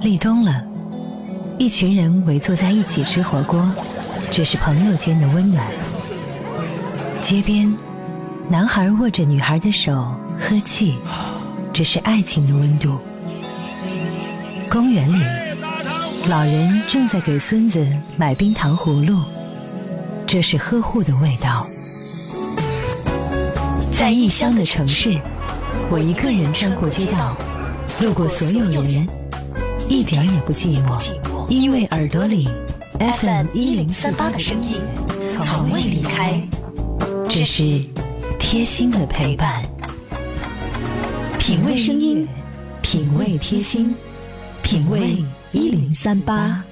立冬了，一群人围坐在一起吃火锅，这是朋友间的温暖。街边，男孩握着女孩的手喝气，这是爱情的温度。公园里，老人正在给孙子买冰糖葫芦，这是呵护的味道。在异乡的城市，我一个人穿过街道，路过所有人，一点也不寂寞，因为耳朵里 FM 一零三八的声音从未离开。这是贴心的陪伴，品味声音，品味贴心，品味一零三八。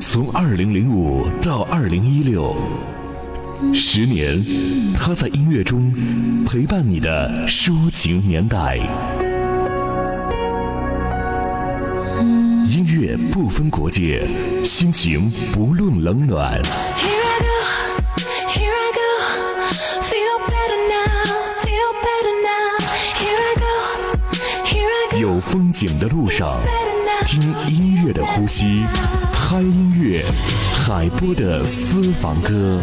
从二零零五到二零一六，十年，他在音乐中陪伴你的抒情年代。音乐不分国界，心情不论冷暖。有风景的路上，听音乐的呼吸。嗨音乐，海波的私房歌。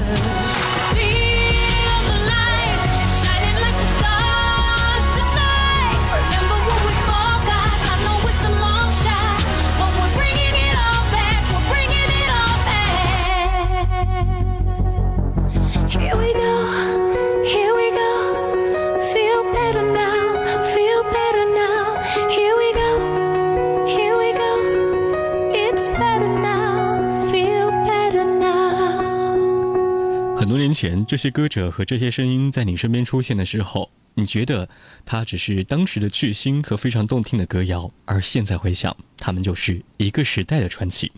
多年前这些歌者和这些声音在你身边出现的时候，你觉得它只是当时的巨星和非常动听的歌谣，而现在回想，他们就是一个时代的传奇。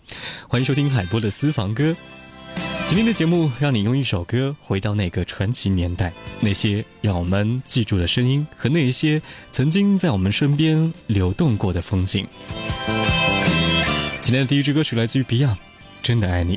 欢迎收听海波的私房歌，今天的节目让你用一首歌回到那个传奇年代，那些让我们记住的声音和那一些曾经在我们身边流动过的风景。今天的第一支歌曲来自于 Beyond，《真的爱你》。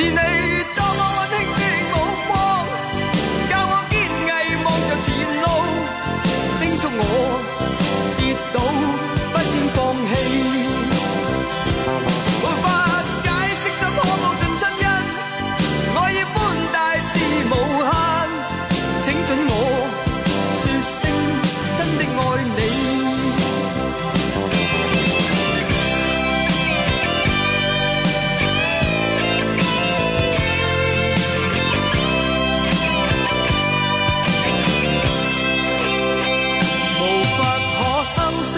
是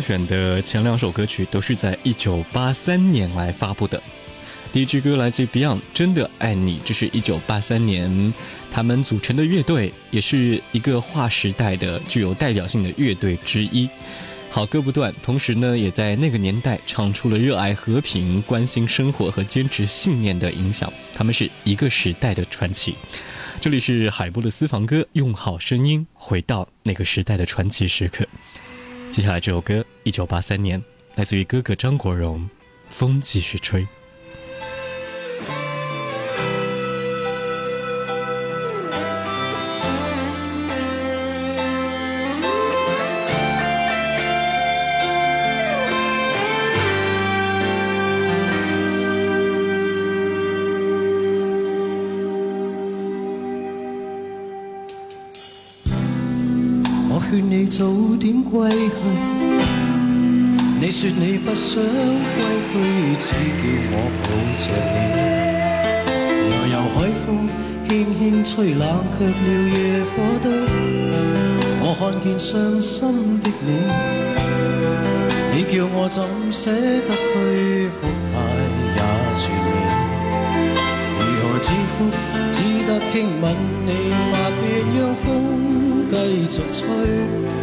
选的前两首歌曲都是在一九八三年来发布的。第一支歌来自 Beyond，《真的爱你》，这是一九八三年他们组成的乐队，也是一个划时代的、具有代表性的乐队之一。好歌不断，同时呢，也在那个年代唱出了热爱和平、关心生活和坚持信念的影响。他们是一个时代的传奇。这里是海波的私房歌，用好声音回到那个时代的传奇时刻。接下来这首歌，一九八三年，来自于哥哥张国荣，《风继续吹》。早点归去，你说你不想归去，只叫我抱着你。悠悠海风轻轻吹，冷却了野火堆。我看见伤心的你，你叫我怎舍得去哭态也绝美。如何止哭，只得轻吻你发边，让风。继续吹，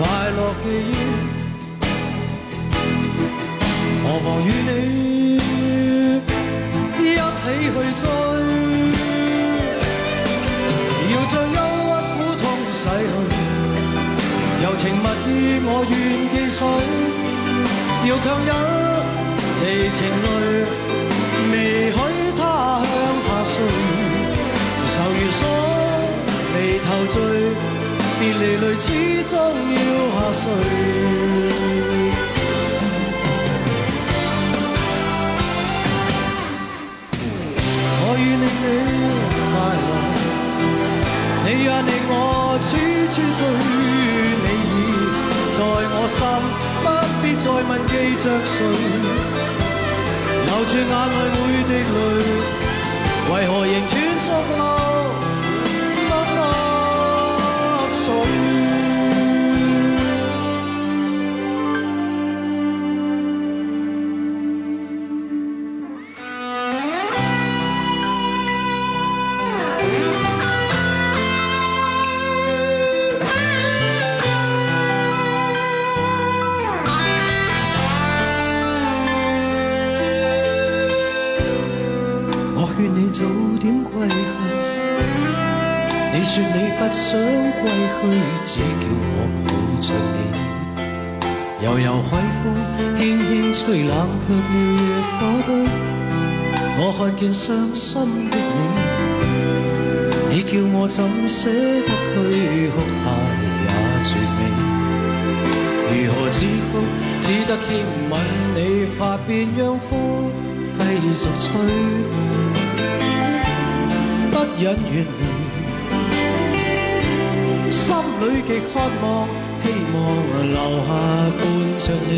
快乐记忆，何妨与你一起去追？要将忧郁苦痛洗去，柔情蜜意我愿记取。要强忍离情泪，未许他向下垂。愁如锁，眉头聚。别离泪始终要下垂，我愿令你快乐，你也令我处处醉。你已在我心，不必再问记着谁，留住眼内每滴泪，为何仍断续流？我劝你早点归去，你说你不想归去，只叫我抱着你。悠悠海风轻轻吹，冷却了野火堆。我看见伤心的你，你叫我怎舍得去哭态也绝美。如何止哭？只得轻吻你发边，让风继续吹，不忍远离。心里极渴望，希望留下伴着你。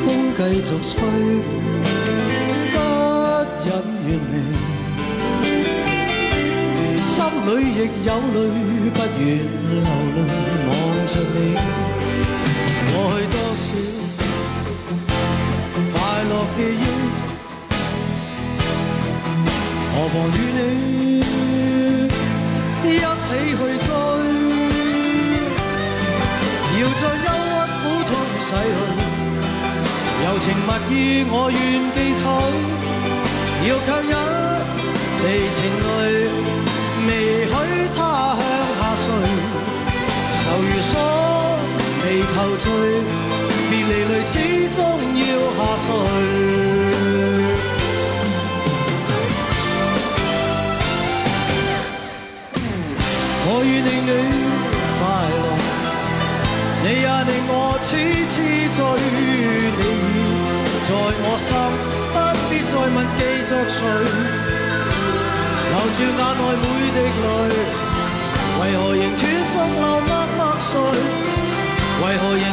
风继续吹，不忍远离。心里亦有泪，不愿流泪望着你。过去多少何妨与你一。起去追，要将忧郁苦痛洗去，柔情蜜意我愿记取，要强忍离情泪，未许他向下垂，愁如锁，眉头聚，别离泪始终要下垂。我愿令你快乐，你也令。我痴痴醉，你已在我心，不必再问记着谁，留住眼内每滴泪，为何仍断续流默默睡？为何仍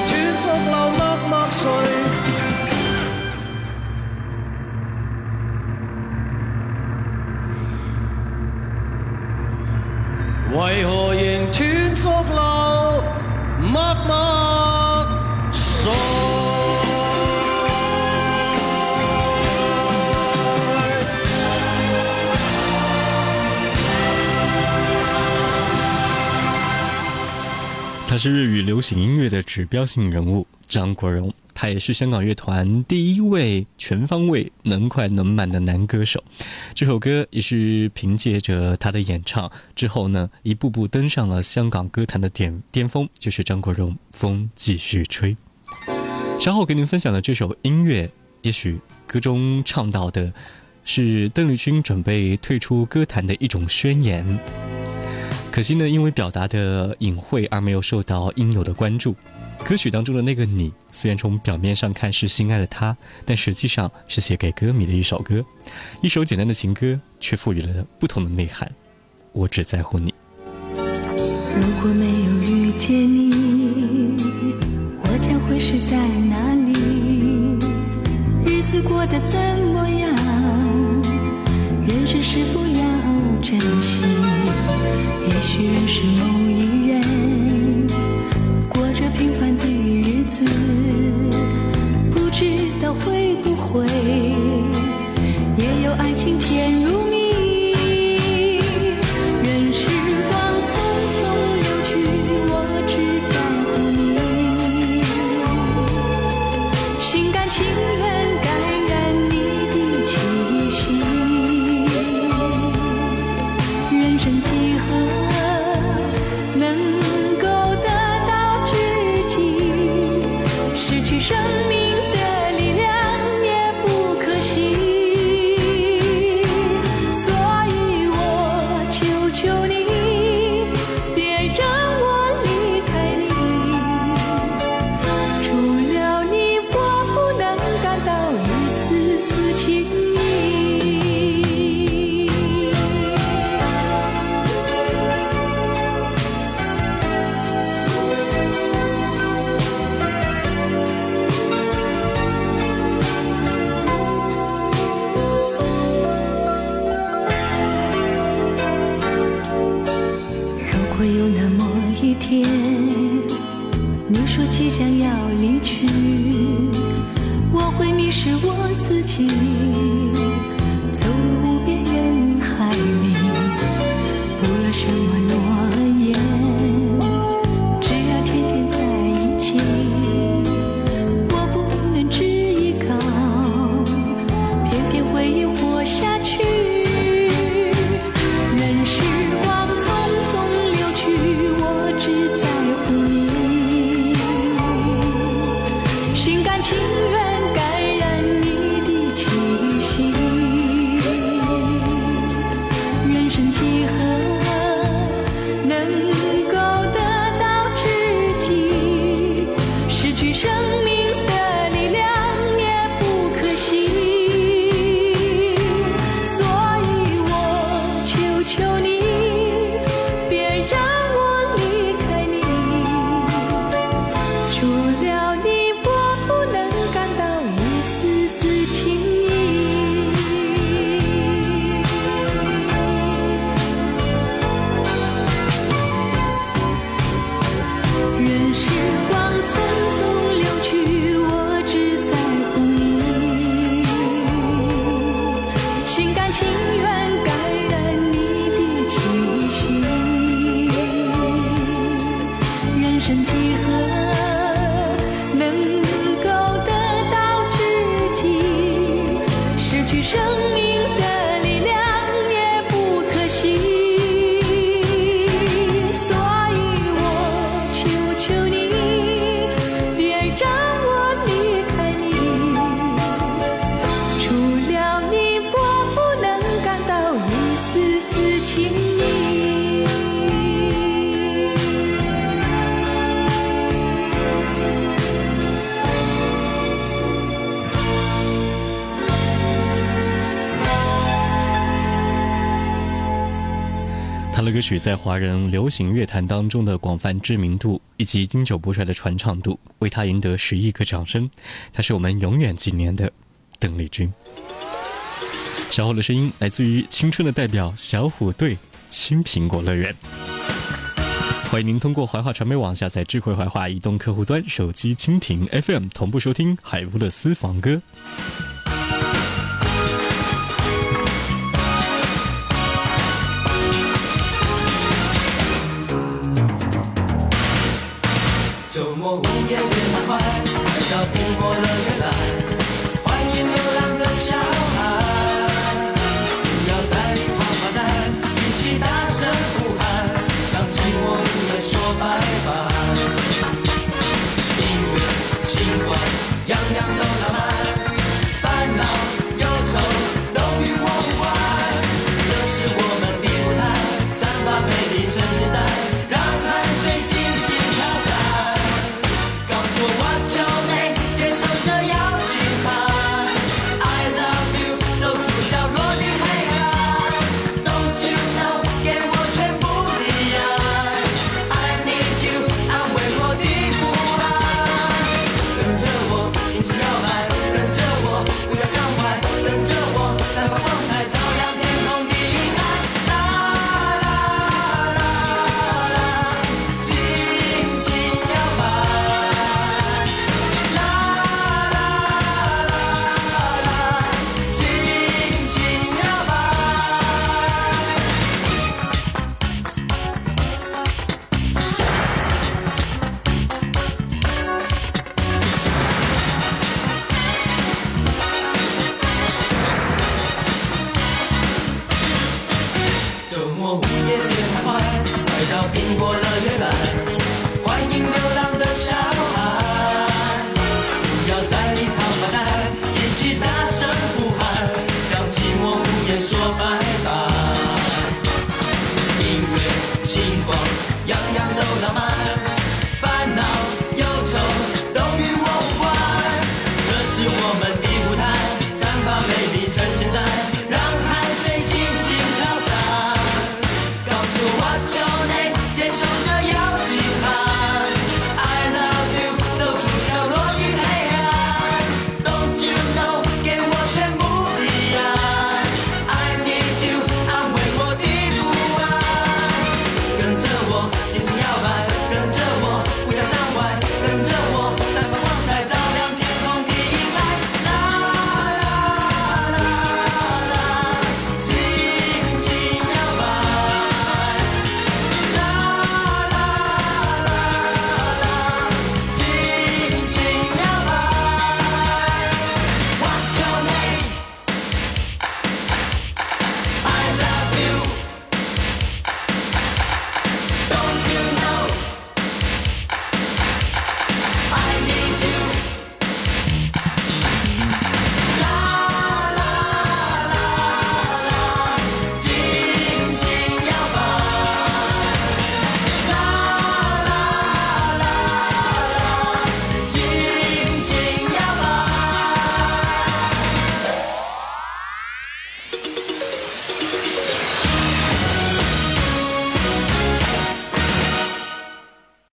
他是粤语流行音乐的指标性人物张国荣，他也是香港乐团第一位全方位能快能慢的男歌手。这首歌也是凭借着他的演唱之后呢，一步步登上了香港歌坛的巅巅峰，就是张国荣《风继续吹》。稍后给您分享的这首音乐，也许歌中唱到的是邓丽君准备退出歌坛的一种宣言。可惜呢，因为表达的隐晦而没有受到应有的关注。歌曲当中的那个你，虽然从表面上看是心爱的他，但实际上是写给歌迷的一首歌，一首简单的情歌，却赋予了不同的内涵。我只在乎你。如果没有遇见你，回忆生命歌曲在华人流行乐坛当中的广泛知名度以及经久不衰的传唱度，为他赢得十亿个掌声。他是我们永远纪念的邓丽君。小虎的声音来自于青春的代表小虎队《青苹果乐园》。欢迎您通过怀化传媒网下载智慧怀化移动客户端、手机蜻蜓 FM 同步收听海波的私房歌。来到苹果乐园